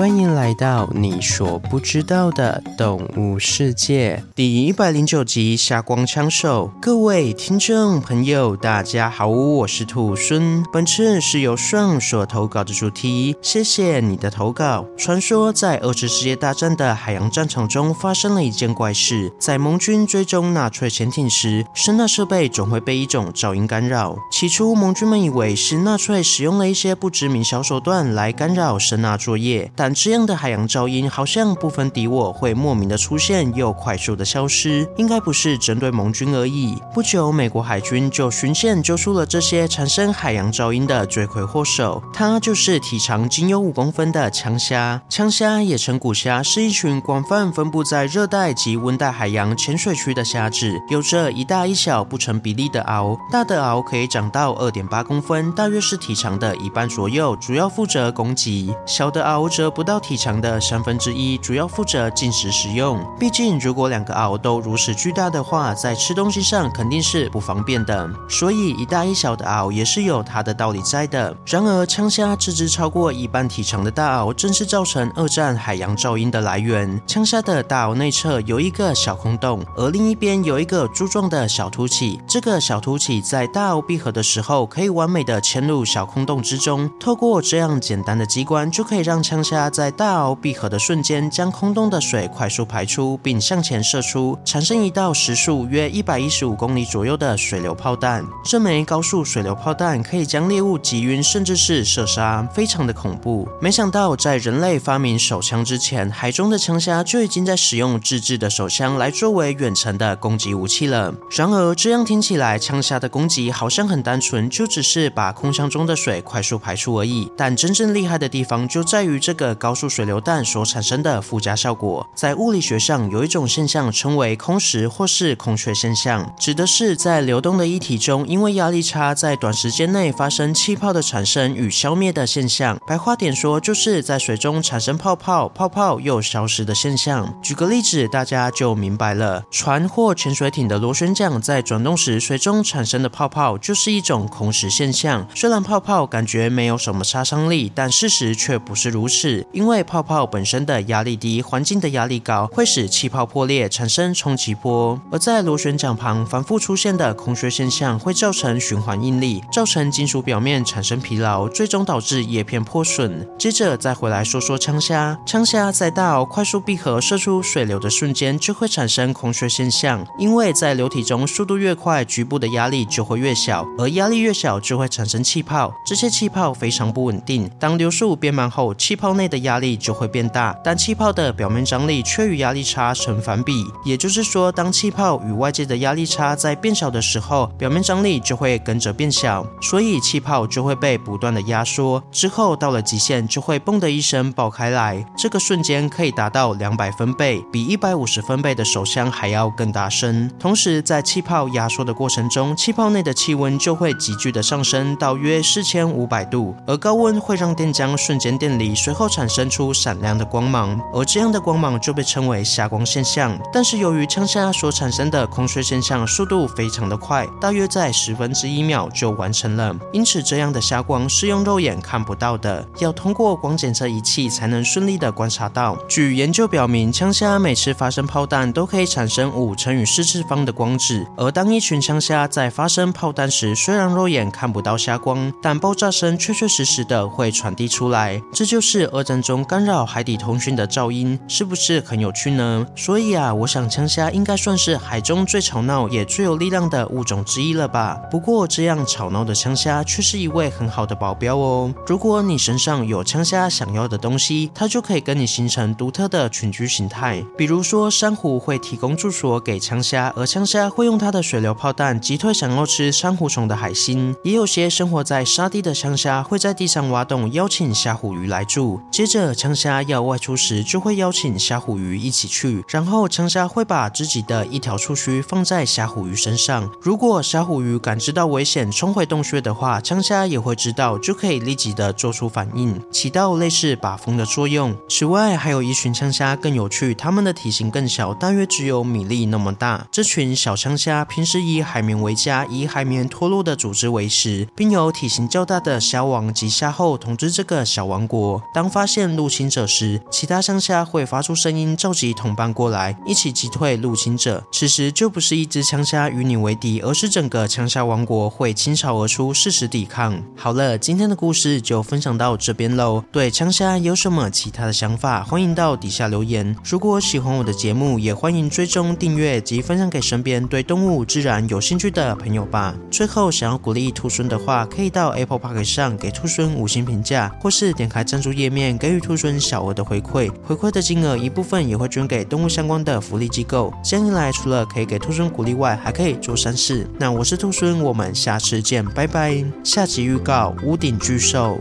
欢迎来到你所不知道的动物世界第一百零九集《瞎光枪手》。各位听众朋友，大家好，我是兔孙。本次是由顺所投稿的主题，谢谢你的投稿。传说在二次世界大战的海洋战场中发生了一件怪事，在盟军追踪纳粹潜艇时，声纳设备总会被一种噪音干扰。起初，盟军们以为是纳粹使用了一些不知名小手段来干扰声纳作业，但这样的海洋噪音好像不分敌我，会莫名的出现又快速的消失，应该不是针对盟军而已。不久，美国海军就循线揪出了这些产生海洋噪音的罪魁祸首，它就是体长仅有五公分的枪虾。枪虾也称古虾，是一群广泛分布在热带及温带海洋浅水区的虾子，有着一大一小不成比例的螯，大的螯可以长到二点八公分，大约是体长的一半左右，主要负责攻击；小的螯则不不到体长的三分之一，主要负责进食使用。毕竟，如果两个螯都如此巨大的话，在吃东西上肯定是不方便的。所以，一大一小的螯也是有它的道理在的。然而，枪虾这只超过一半体长的大螯，正是造成二战海洋噪音的来源。枪虾的大螯内侧有一个小空洞，而另一边有一个柱状的小凸起。这个小凸起在大螯闭合的时候，可以完美的嵌入小空洞之中。透过这样简单的机关，就可以让枪虾。在大螯闭合的瞬间，将空洞的水快速排出，并向前射出，产生一道时速约一百一十五公里左右的水流炮弹。这枚高速水流炮弹可以将猎物击晕，甚至是射杀，非常的恐怖。没想到，在人类发明手枪之前，海中的枪虾就已经在使用自制的手枪来作为远程的攻击武器了。然而，这样听起来，枪虾的攻击好像很单纯，就只是把空腔中的水快速排出而已。但真正厉害的地方就在于这个。高速水流弹所产生的附加效果，在物理学上有一种现象称为空蚀或是空缺现象，指的是在流动的液体中，因为压力差，在短时间内发生气泡的产生与消灭的现象。白话点说，就是在水中产生泡泡，泡泡又消失的现象。举个例子，大家就明白了。船或潜水艇的螺旋桨在转动时，水中产生的泡泡就是一种空蚀现象。虽然泡泡感觉没有什么杀伤力，但事实却不是如此。因为泡泡本身的压力低，环境的压力高，会使气泡破裂，产生冲击波。而在螺旋桨旁反复出现的空穴现象，会造成循环应力，造成金属表面产生疲劳，最终导致叶片破损。接着再回来说说枪虾，枪虾在大螯快速闭合射出水流的瞬间，就会产生空穴现象。因为在流体中速度越快，局部的压力就会越小，而压力越小就会产生气泡。这些气泡非常不稳定，当流速变慢后，气泡内的压力就会变大，但气泡的表面张力却与压力差成反比。也就是说，当气泡与外界的压力差在变小的时候，表面张力就会跟着变小，所以气泡就会被不断的压缩，之后到了极限就会嘣的一声爆开来。这个瞬间可以达到两百分贝，比一百五十分贝的手枪还要更大声。同时，在气泡压缩的过程中，气泡内的气温就会急剧的上升到约四千五百度，而高温会让电浆瞬间电离，随后产产生出闪亮的光芒，而这样的光芒就被称为霞光现象。但是由于枪虾所产生的空穴现象速度非常的快，大约在十分之一秒就完成了，因此这样的霞光是用肉眼看不到的，要通过光检测仪器才能顺利的观察到。据研究表明，枪虾每次发生炮弹都可以产生五乘以四次方的光子，而当一群枪虾在发生炮弹时，虽然肉眼看不到霞光，但爆炸声确确实实的会传递出来，这就是二战中干扰海底通讯的噪音，是不是很有趣呢？所以啊，我想枪虾应该算是海中最吵闹也最有力量的物种之一了吧。不过这样吵闹的枪虾却是一位很好的保镖哦。如果你身上有枪虾想要的东西，它就可以跟你形成独特的群居形态。比如说，珊瑚会提供住所给枪虾，而枪虾会用它的水流炮弹击退想要吃珊瑚虫的海星。也有些生活在沙地的枪虾会在地上挖洞，邀请虾虎鱼来住。接着，枪虾要外出时，就会邀请虾虎鱼一起去。然后，枪虾会把自己的一条触须放在虾虎鱼身上。如果虾虎鱼感知到危险冲回洞穴的话，枪虾也会知道，就可以立即的做出反应，起到类似把风的作用。此外，还有一群枪虾更有趣，它们的体型更小，大约只有米粒那么大。这群小枪虾平时以海绵为家，以海绵脱落的组织为食，并由体型较大的虾王及虾后统治这个小王国。当发现入侵者时，其他枪虾会发出声音召集同伴过来，一起击退入侵者。此时就不是一只枪虾与你为敌，而是整个枪虾王国会倾巢而出，誓死抵抗。好了，今天的故事就分享到这边喽。对枪虾有什么其他的想法，欢迎到底下留言。如果喜欢我的节目，也欢迎追踪订阅及分享给身边对动物自然有兴趣的朋友吧。最后，想要鼓励兔孙的话，可以到 Apple Park 上给兔孙五星评价，或是点开赞助页面给予兔孙小额的回馈。回馈的金额一部分也会捐给动物相关的福利机构。这样一来，除了可以给兔孙鼓励外，还可以做善事。那我是兔孙，我们下次见，拜拜。下集预告：屋顶巨兽。